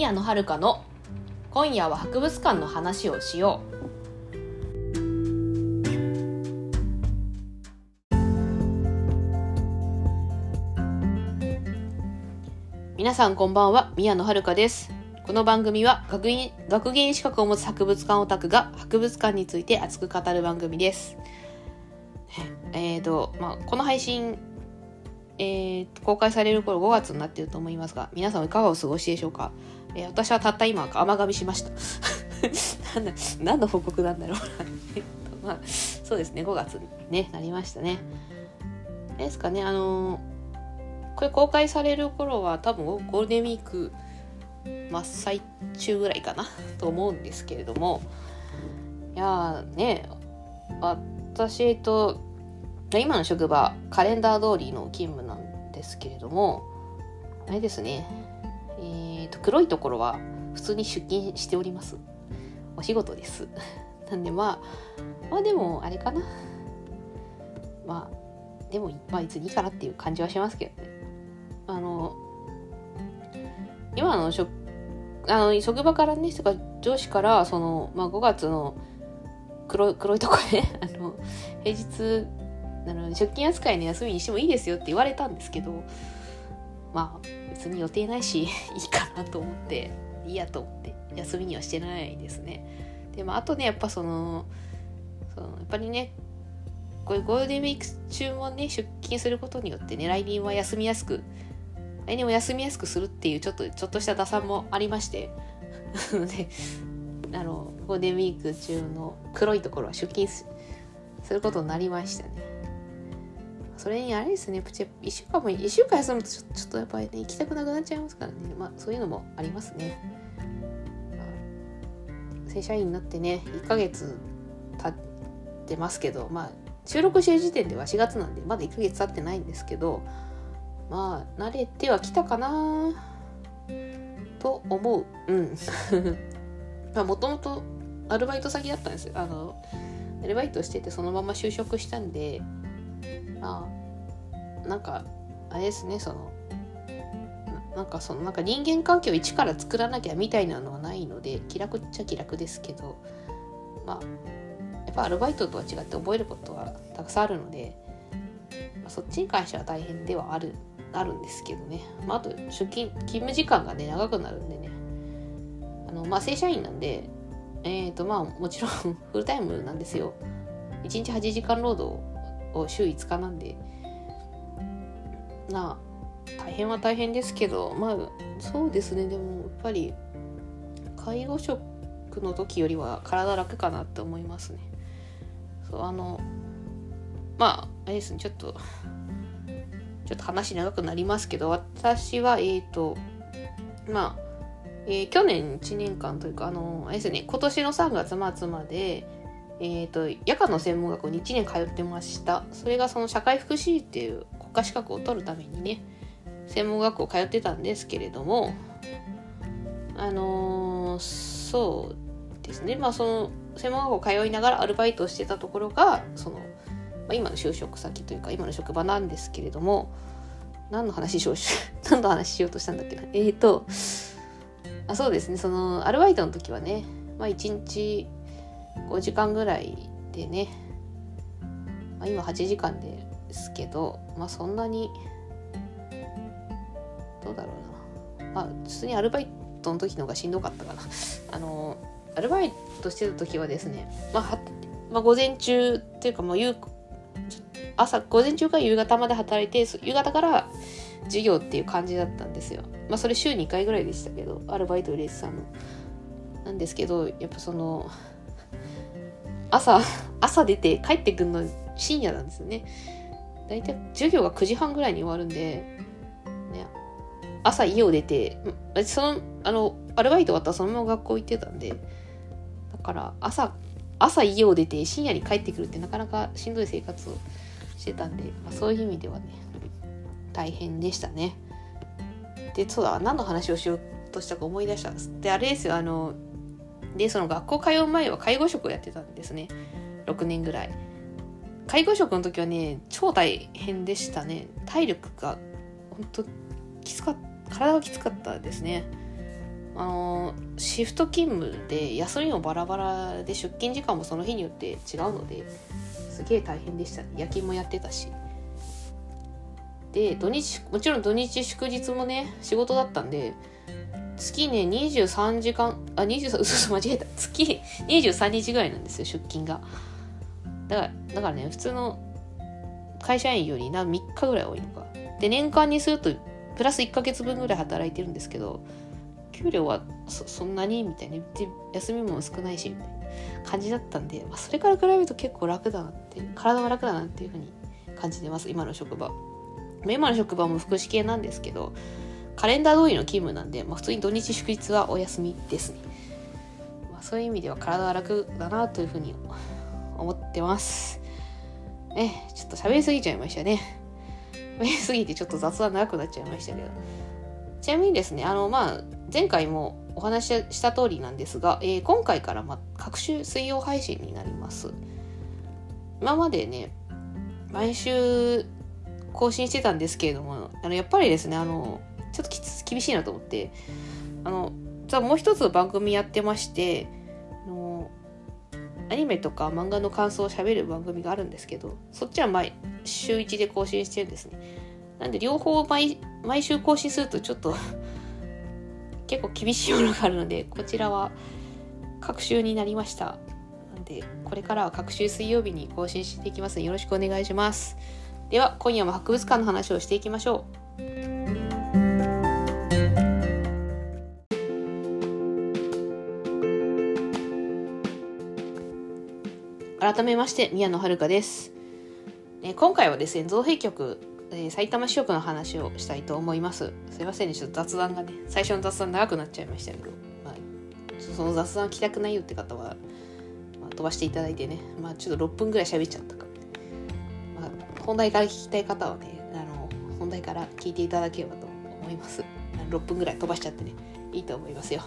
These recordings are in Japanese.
宮野遥の今夜は博物館の話をしよう。皆さんこんばんは宮野遥です。この番組は学院学芸員資格を持つ博物館オタクが博物館について熱く語る番組です。えーとまあ、この配信えー、公開される頃5月になっていると思いますが、皆さんいかがお過ごしでしょうか、えー、私はたった今、甘噛みしました。なんだ何の報告なんだろう。まあ、そうですね、5月に、ね、なりましたね。ですかね、あのー、これ公開される頃は多分ゴールデンウィーク真っ最中ぐらいかなと思うんですけれども、いやーね、私、と、今の職場カレンダー通りの勤務なんですけれどもあれですね。と、黒いところは普通に出勤しております。お仕事です。なんでまあまあでもあれかな。まあでもまあいついいかなっていう感じはしますけどね。あの今の職あの職場からねとか上司からその、まあ、5月の黒黒いとこね あの平日あの出勤扱いの休みにしてもいいですよって言われたんですけどまあ別に予定ないし いいかなと思っていいやと思って休みにはしてないですね。でもあとねやっぱそのそのやっぱりねこういうゴールデンウィーク中もね出勤することによってね来年は休みやすく来年も休みやすくするっていうちょっとちょっとした打算もありまして。であのゴールデンウィーク中の黒いところは出勤することになりましたね。それにあれですね、プチ1週間も、1週間休むとちょっとやっぱりね、行きたくなくなっちゃいますからね。まあ、そういうのもありますね。正社員になってね、1ヶ月経ってますけど、まあ、収録してる時点では4月なんで、まだ1ヶ月経ってないんですけど、まあ、慣れてはきたかなと思う。うん。まあ、もともとアルバイト先だったんですよ。あの、アルバイトしててそのまま就職したんで、あなんかあれですねそのなんかそのなんか人間関係を一から作らなきゃみたいなのはないので気楽っちゃ気楽ですけどまあやっぱアルバイトとは違って覚えることはたくさんあるので、まあ、そっちに関しては大変ではあるあるんですけどね、まあ、あと出勤勤務時間がね長くなるんでね。あのまあ正社員なんでえっ、ー、とまあもちろん フルタイムなんですよ。1日8時間労働を週5日なんで。なあ大変は大変ですけどまあそうですね。でもやっぱり介護職の時よりは体楽かなって思いますね。そうあのまああれですね。ちょっとちょっと話長くなりますけど私はえっ、ー、とまあえー、去年1年間というかあのあれですね。今年の3月末までえーと、夜間の専門学校に1年通ってました。それがその社会福祉っていう国家資格を取るためにね専門学校通ってたんですけれどもあのー、そうですね。まあその専門学校通いながらアルバイトをしてたところがその、まあ、今の就職先というか今の職場なんですけれども何の話しよう 何の話しようとしたんだっけな。えっ、ー、とあそうですね。そのアルバイトの時はねまあ1日5時間ぐらいでね、まあ、今8時間ですけどまあそんなにどうだろうな。まあ普通にアルバイトの時の方がしんどかったかな。あのアルバイトしてた時はですね、まあ、まあ、午前中っていうかもう夕朝午前中から夕方まで働いて夕方から授業っていう感じだったんですよ。まあそれ週2回ぐらいでしたけどアルバイト入れてたのなんですけどやっぱその朝朝出て帰ってくるの深夜なんですよね。大体授業が9時半ぐらいに終わるんで、ね、朝家を出てそのあのアルバイト終わったらそのまま学校行ってたんでだから朝朝家を出て深夜に帰ってくるってなかなかしんどい生活をしてたんで、まあ、そういう意味ではね大変でしたね。でそうだ何の話をしようとしたか思い出したんです。であれですよあのでその学校通う前は介護職をやってたんですね。6年ぐらい。介護職の時はね超大変でしたね。体力が本当きつかった体がきつかったですね。あのシフト勤務で休みもバラバラで出勤時間もその日によって違うのですげえ大変でした、ね、夜勤もやってたし。で土日もちろん土日祝日もね仕事だったんで月ね23時間あ23 嘘間違えた。月23日ぐらいなんですよ出勤が。だからだからね普通の会社員よりな3日ぐらい多いのか。で年間にするとプラス1ヶ月分ぐらい働いてるんですけど給料はそそんなに？みたいな。休みも少ないしみたいな感じだったんで、まあ、それから比べると結構楽だなって体が楽だなっていうふうに感じてます今の職場。今の職場も福祉系なんですけどカレンダー通りの勤務なんで、まあ、普通に土日祝日はお休みですね、まあ、そういう意味では体が楽だなというふうに思ってます。ねちょっと喋りすぎちゃいましたね。喋りすぎてちょっと雑談長くなっちゃいましたけど。ちなみにですねあのまあ前回もお話しした通りなんですが、えー、今回から、ま、各週水曜配信になります。今までね毎週更新してたんですけれどもあのやっぱりですねあのちょっと厳しいなと思ってあのじゃあもう一つ番組やってましてあのアニメとか漫画の感想を喋る番組があるんですけどそっちは毎週1で更新してるんですね。なんで両方毎毎週更新するとちょっと結構厳しいものがあるのでこちらは各週になりました。なんでこれからは各週水曜日に更新していきます。よろしくお願いします。では今夜も博物館の話をしていきましょう。改めまして宮野遥です、え今回はですね造幣局、え、埼玉支局の話をしたいと思います。すいませんねちょっと雑談がね最初の雑談長くなっちゃいましたけど、まあ、その雑談聞きたくないよって方は、まあ、飛ばしていただいてね。まあちょっと6分ぐらい喋っちゃったか。本題から聞きたい方はねあの本題から聞いていただければと思います。6分ぐらい飛ばしちゃってねいいと思いますよ。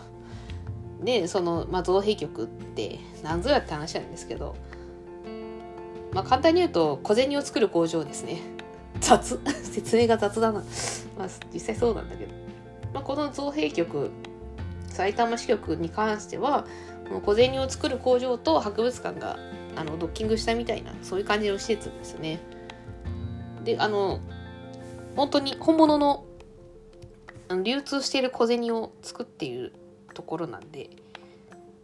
でその、まあ、造幣局って何ぞやって話なんですけど、まあ、簡単に言うと小銭を作る工場ですね雑 説明が雑だなまあ実際そうなんだけど、まあ、この造幣局埼玉支局に関しては小銭を作る工場と博物館があのドッキングしたみたいなそういう感じの施設ですね。であの本当に本物の流通している小銭を作っているところなんで、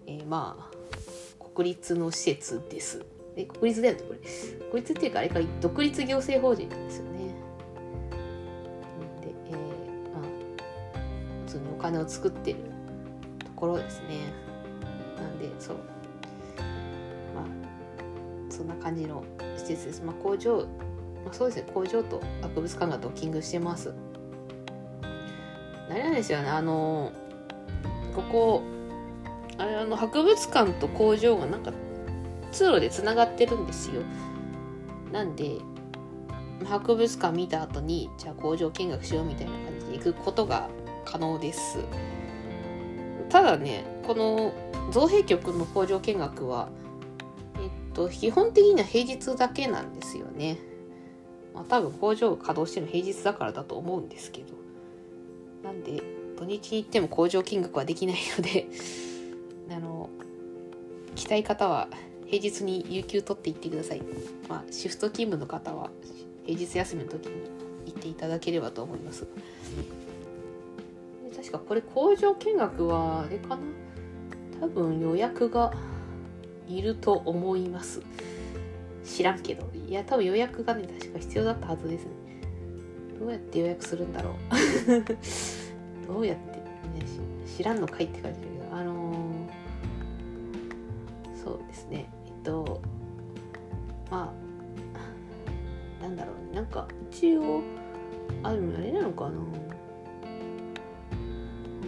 えー、まあ国立の施設です。え国立だよねこれ。国立っていうかあれか独立行政法人なんですよね。で、えー、まあ普通にお金を作ってるところですね。なんでそうまあそんな感じの施設です。まあ工場まあ、そうですね工場と博物館がドッキングしてますあれなんですよねあのここあれあの博物館と工場がなんか通路でつながってるんですよ。なんで博物館見た後にじゃあ工場見学しようみたいな感じで行くことが可能です。ただねこの造幣局の工場見学はえっと基本的には平日だけなんですよね。まあ、多分工場稼働してるの平日だからだと思うんですけど。なんで土日に行っても工場見学はできないのであの来たい方は平日に有給取って行ってください、まあ、シフト勤務の方は平日休みの時に行っていただければと思います。確かこれ工場見学はあれかな？多分予約がいると思います。知らんけど。いや多分予約がね確か必要だったはずですね。どうやって予約するんだろう。どうやってね知らんのかいって感じだけどあのー、そうですね。とまあなんだろうね。なんか一応あでもあれなのかな。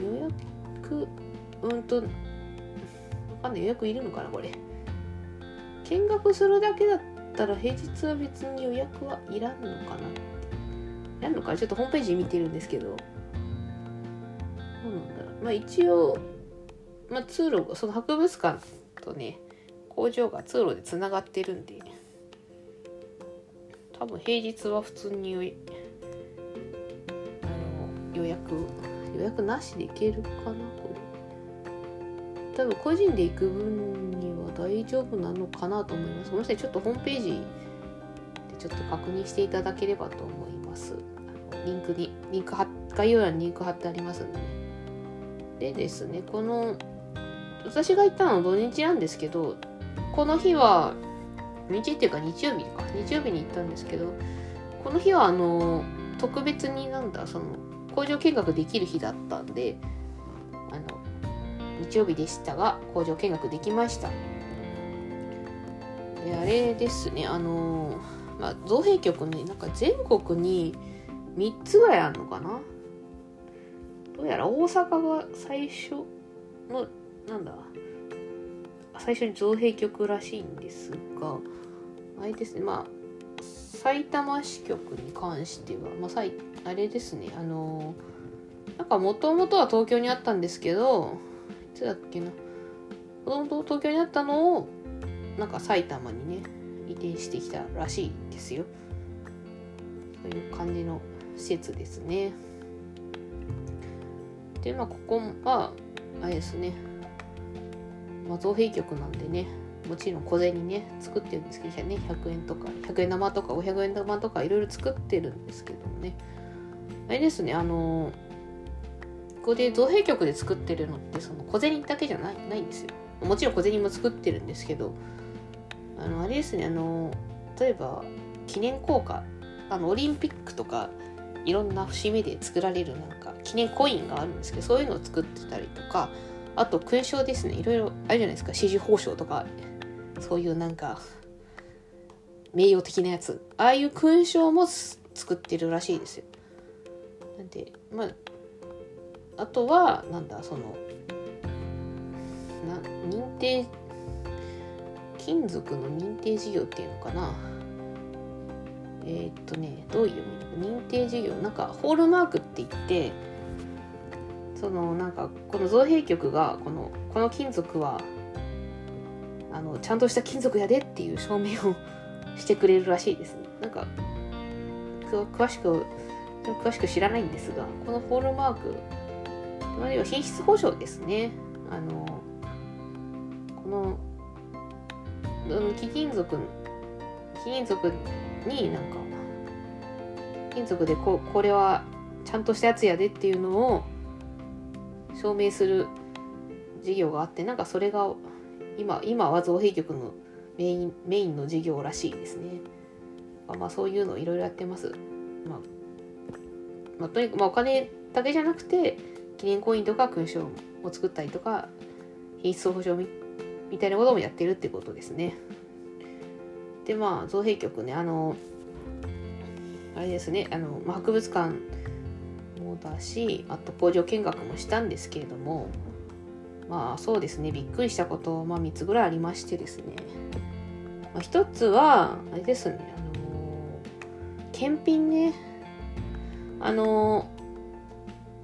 予約うんとわかんない。予約いるのかなこれ。見学するだけだったら平日は別に予約はいらんのかないらんのかちょっとホームページ見てるんですけど。どうなんだろう。まあ一応、まあ、通路その博物館とね工場が通路でつながってるんで多分平日は普通にあの予約予約なしで行けるかなこれ多分個人で行く分には大丈夫なのかなと思います。もしちょっとホームページでちょっと確認していただければと思います。リンクに、リンク貼概要欄にリンク貼ってありますんで、ね。でですね、この、私が行ったのは土日なんですけど、この日は、日っていうか日曜日か、日曜日に行ったんですけど、この日はあの、特別になんだ、その、工場見学できる日だったんで、あの、日曜日でしたが、工場見学できました。で、あれですね、あの、まあ、造幣局ね、なんか全国に3つぐらいあるのかなどうやら大阪が最初の、なんだ、最初に造幣局らしいんですが、あれですね、まあ、埼玉支局に関しては、まあ、あれですね、あのなんかもともとは東京にあったんですけど、いつだっけな、もともと東京にあったのを、なんか埼玉にね、移転してきたらしいですよ。そういう感じの施設ですね。で、まあ、ここは、あれですね、まあ、造幣局なんでね、もちろん小銭ね、作ってるんですけど、ね、100円とか、100円玉とか500円玉とかいろいろ作ってるんですけどもね、あれですね、あのここで造幣局で作ってるのってその小銭だけじゃないないんですよ。もちろん小銭も作ってるんですけど、あの、あれですね、あの、例えば記念硬貨、あの、オリンピックとか、いろんな節目で作られるなんか記念コインがあるんですけど、そういうのを作ってたりとか、あと勲章ですね、いろいろあるじゃないですか、支持報奨とか、そういうなんか、名誉的なやつ。ああいう勲章も作ってるらしいですよ。なんで、まあ、あとは、なんだ、その、な認定、金属の認定事業っていうのかな。えー、っとね、どういう意味？認定事業なんか、ホールマークって言って、そのなんかこの造幣局がこのこの金属はあのちゃんとした金属やでっていう証明をしてくれるらしいですね。なんか詳しく詳しく知らないんですがこのホールマークあるいは品質保証ですね。あのこの貴金属貴金属になんか金属でここれはちゃんとしたやつやでっていうのを証明する事業があってなんかそれが今今は造幣局のメインメインの事業らしいですね。まあそういうのいろいろやってます。まあ、まあ、とにかく、まあ、お金だけじゃなくて記念コインとか勲章を作ったりとか品質保証みみたいなこともやってるってことですね。でまあ造幣局ねあのあれですねあの、まあ、博物館だしあと工場見学もしたんですけれどもまあそうですねびっくりしたこと、まあ、3つぐらいありましてですね、まあ、1つはあれですねあの検品ね。あの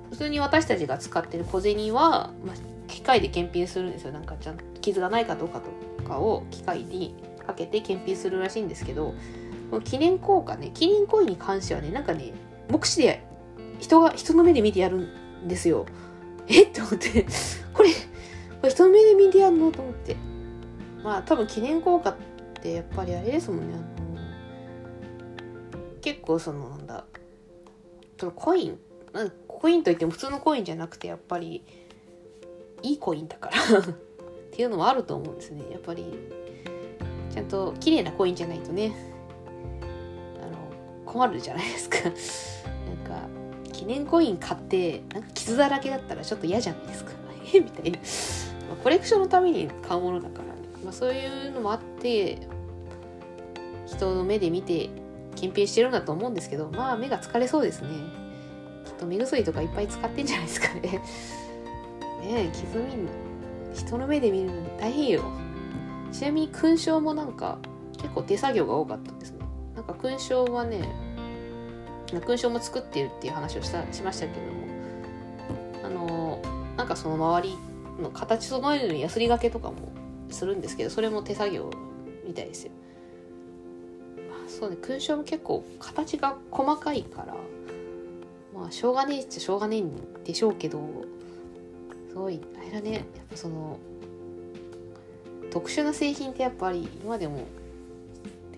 普通に私たちが使ってる小銭は、まあ、機械で検品するんですよ。なんかちゃんと傷がないかどうかとかを機械にかけて検品するらしいんですけど記念硬貨ね記念コインに関してはねなんかね目視で人が、人の目で見てやるんですよ。え？って思って、これ、これ人の目で見てやるの？と思って。まあ多分記念硬貨ってやっぱりあれですもんね。あの結構そのなんだ、そのコイン、コインといっても普通のコインじゃなくてやっぱりいいコインだから っていうのもあると思うんですね。やっぱりちゃんと綺麗なコインじゃないとね、あの、困るじゃないですかなんか、念コイン買ってなんか傷だらけだったらちょっと嫌じゃないですか？みたいな、まあ、コレクションのために買うものだからね、まあ、そういうのもあって人の目で見て検品してるんだと思うんですけどまあ目が疲れそうですね。きっと目薬とかいっぱい使ってんじゃないですかね。ねえ傷見んの人の目で見るの大変よ。ちなみに勲章もなんか結構手作業が多かったんですね。なんか勲章はね勲章も作っているっていう話をしたしましたけども。あのなんかその周りの形整えるのにヤスリがけとかもするんですけどそれも手作業みたいですよ。そうね勲章も結構形が細かいからまあしょうがねえっちゃしょうがねえんでしょうけどすごいあれだね。やっぱその特殊な製品ってやっぱり今でも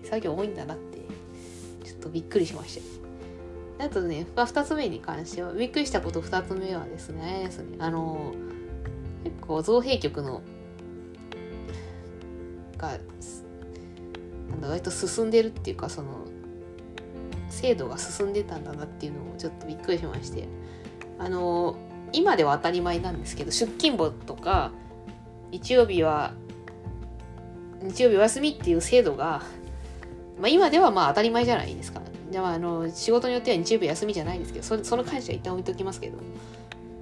手作業多いんだなってちょっとびっくりしましたあとね2つ目に関してはびっくりしたこと2つ目はですねあの結構造幣局のがなんだ割と進んでるっていうかその制度が進んでたんだなっていうのをちょっとびっくりしましてあの今では当たり前なんですけど出勤簿とか日曜日は日曜日お休みっていう制度が、まあ、今ではまあ当たり前じゃないですか。であ、あの仕事によっては日曜日休みじゃないですけどそその感謝は一旦置いときますけど、ま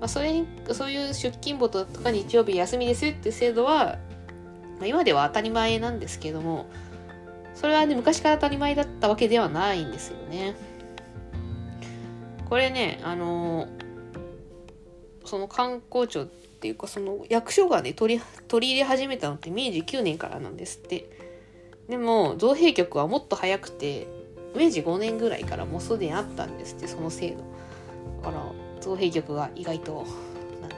あ、それにそういう出勤簿とか日曜日休みですよっていう制度は、まあ、今では当たり前なんですけどもそれはね昔から当たり前だったわけではないんですよね。これねあのその観光庁っていうかその役所がね取り取り入れ始めたのって明治9年からなんですってでも造幣局はもっと早くて明治5年ぐらいからもうすでにあったんですってその制度。だから造幣局が意外となんだ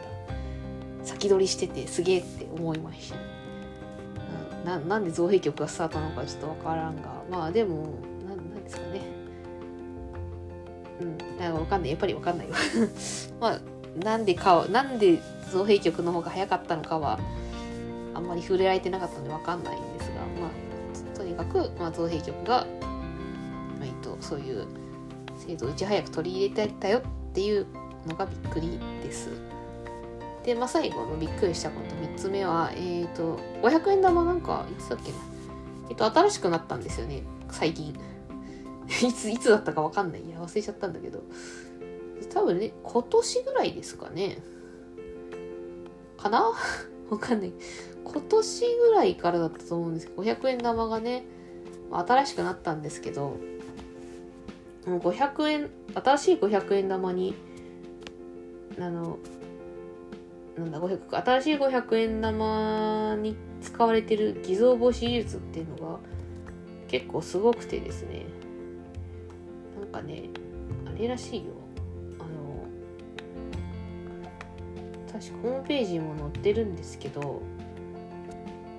先取りしててすげえって思いました。ななんで造幣局がスタートなのかちょっとわからんが。まあでもななんですかね。うん。なんかわかんない。やっぱりわかんないわ まあなんでかなんで造幣局の方が早かったのかはあんまり触れられてなかったので分かんないんですが、まあ、とにかく、まあ、造幣局が、そういう制度をいち早く取り入れてたよっていうのがびっくりです。で、まあ、最後のびっくりしたこと3つ目は、えっ、ー、と、500円玉なんか、いつだっけな。えっと、新しくなったんですよね、最近。いつ、いつだったかわかんない。いや、忘れちゃったんだけど。多分ね、今年ぐらいですかね。かな？わかんない。今年ぐらいからだったと思うんですけど、500円玉がね、新しくなったんですけど、500円、新しい500円玉に、あの、なんだ、500、新しい500円玉に使われてる偽造防止技術っていうのが結構すごくてですね、なんかね、あれらしいよあの。確かホームページにも載ってるんですけど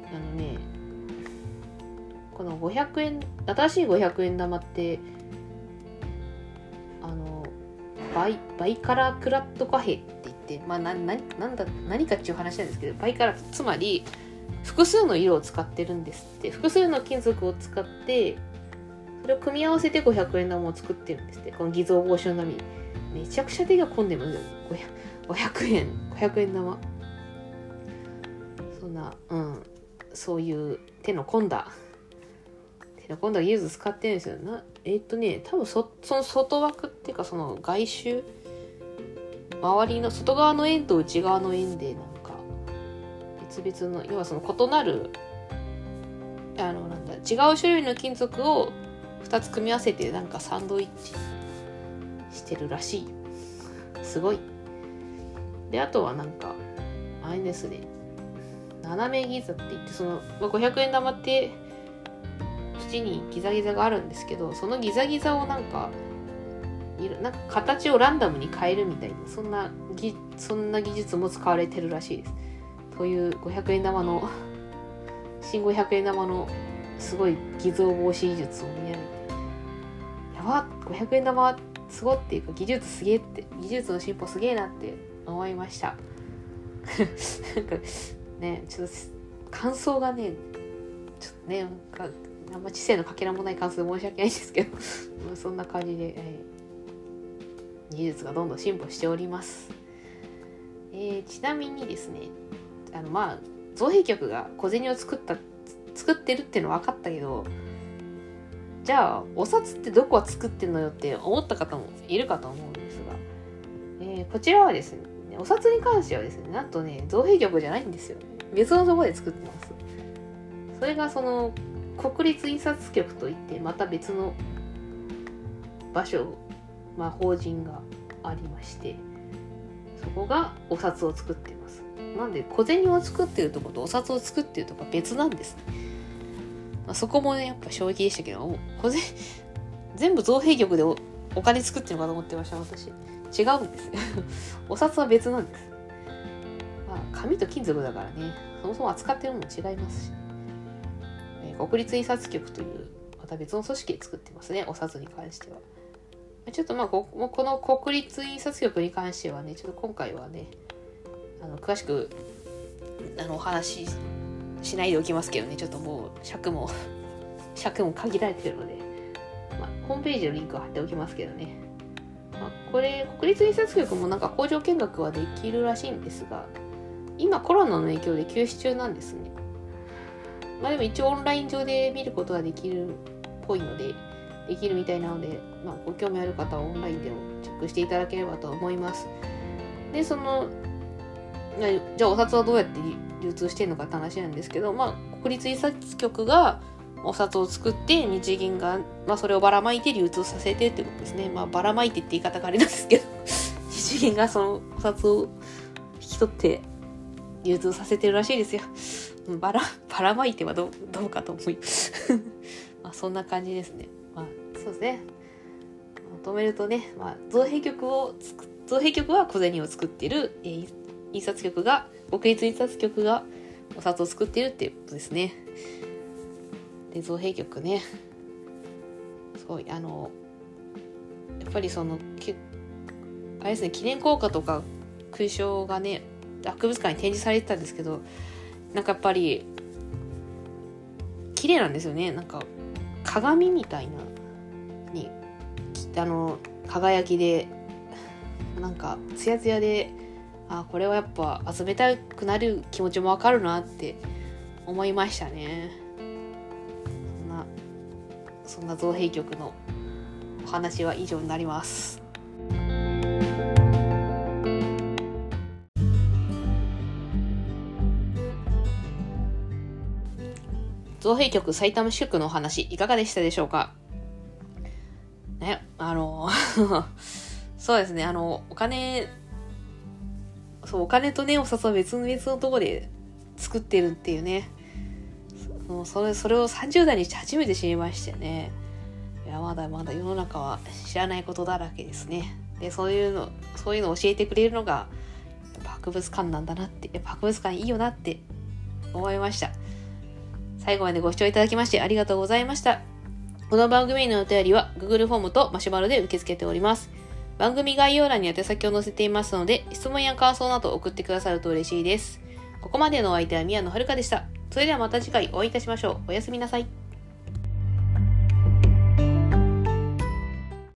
あのねこの500円新しい500円玉ってバイバイカラークラットカフェって言ってまあなななんだ何かっていう話なんですけどバイカラつまり複数の色を使ってるんですって。複数の金属を使ってそれを組み合わせて500円玉を作ってるんですって。この偽造防止のためちゃくちゃ手が込んでますよ。500円500円玉。そんなうん。そういう手の込んだ手の込んだ技術使ってるんですよ。なえー、っとね多分そその外枠っていうかその外周？周りの外側の円と内側の円でなんか別々の要はその異なるあのなんだ違う種類の金属を2つ組み合わせてなんかサンドイッチしてるらしい。すごい。であとはなんかあれですね。斜めギザって言ってその、まあ、500円玉って縁にギザギザがあるんですけどそのギザギザをなんかなんか形をランダムに変えるみたいなそんなぎそんな技術も使われてるらしいです。という500円玉の 新500円玉のすごい偽造防止技術を見られてやば500円玉すごっていうか技術すげえって技術の進歩すげえなって思いました。なんかねちょっと感想がねちょっとねあんま知性のかけらもない感想で申し訳ないんですけど そんな感じで、えー、技術がどんどん進歩しております、えー、ちなみにですねあのまあ造幣局が小銭を作った作ってるっていうのは分かったけどじゃあお札ってどこは作ってんのよって思った方もいるかと思うんですが、えー、こちらはですねお札に関してはですねなんとね造幣局じゃないんですよ。ね別のところで作ってます。それがその国立印刷局といってまた別の場所、まあ、法人がありましてそこがお札を作っています。なんで小銭を作ってるとことお札を作ってるとこ別なんです、まあ、そこもねやっぱ衝撃でしたけど小銭全部造幣局でおお金作ってるのかと思ってました私。違うんです。お札は別なんです。まあ、紙と金属だからね、そもそも扱ってるのも違いますし、国立印刷局というまた別の組織で作ってますねお札に関しては。ちょっとまあここの国立印刷局に関してはねちょっと今回はねあの詳しくあのお話ししないでおきますけどねちょっともう尺も 尺も限られてるので、まあ、ホームページのリンクは貼っておきますけどね、まあ、これ国立印刷局もなんか工場見学はできるらしいんですが今コロナの影響で休止中なんですね。まあでも一応オンライン上で見ることができるっぽいのでできるみたいなので、まあ、ご興味ある方はオンラインでもチェックしていただければと思いますでそのじゃあお札はどうやって流通してるのかって話なんですけど、まあ、国立印刷局がお札を作って日銀が、まあ、それをばらまいて流通させてってことですね。まあ、ばらまいてって言い方があれなんですけど 日銀がそのお札を引き取って流通させてるらしいですよ。ばら、ばら まいてはどうどうかと思い まあそんな感じですね。まあそうですね。まとめるとね、まあ、造幣局を造幣局は小銭を作っている、えー、印刷局が国立印刷局がお札を作っているっていうことですね。で造幣局ねすごいあのやっぱりそのけあれですね記念硬貨とか勲章がね博物館に展示されてたんですけどなんかやっぱり綺麗なんですよね。なんか鏡みたいなにあの輝きでなんかツヤツヤであこれはやっぱ集めたくなる気持ちもわかるなって思いましたね。そんなそんな造幣局のお話は以上になります。造幣局埼玉支局のお話いかがでしたでしょうか？ねあの そうですねあのお金そうお金とねお札は別々のとこで作ってるっていうね。それそれを30代にして初めて知りましてね。いやまだまだ世の中は知らないことだらけですね。でそういうのそういうのを教えてくれるのが博物館なんだなって博物館いいよなって思いました。最後までご視聴いただきましてありがとうございました。この番組へのお便りは Google フォームとマシュマロで受け付けております。番組概要欄に宛先を載せていますので、質問や感想など送ってくださると嬉しいです。ここまでのお相手は宮野遥でした。それではまた次回お会いいたしましょう。おやすみなさい。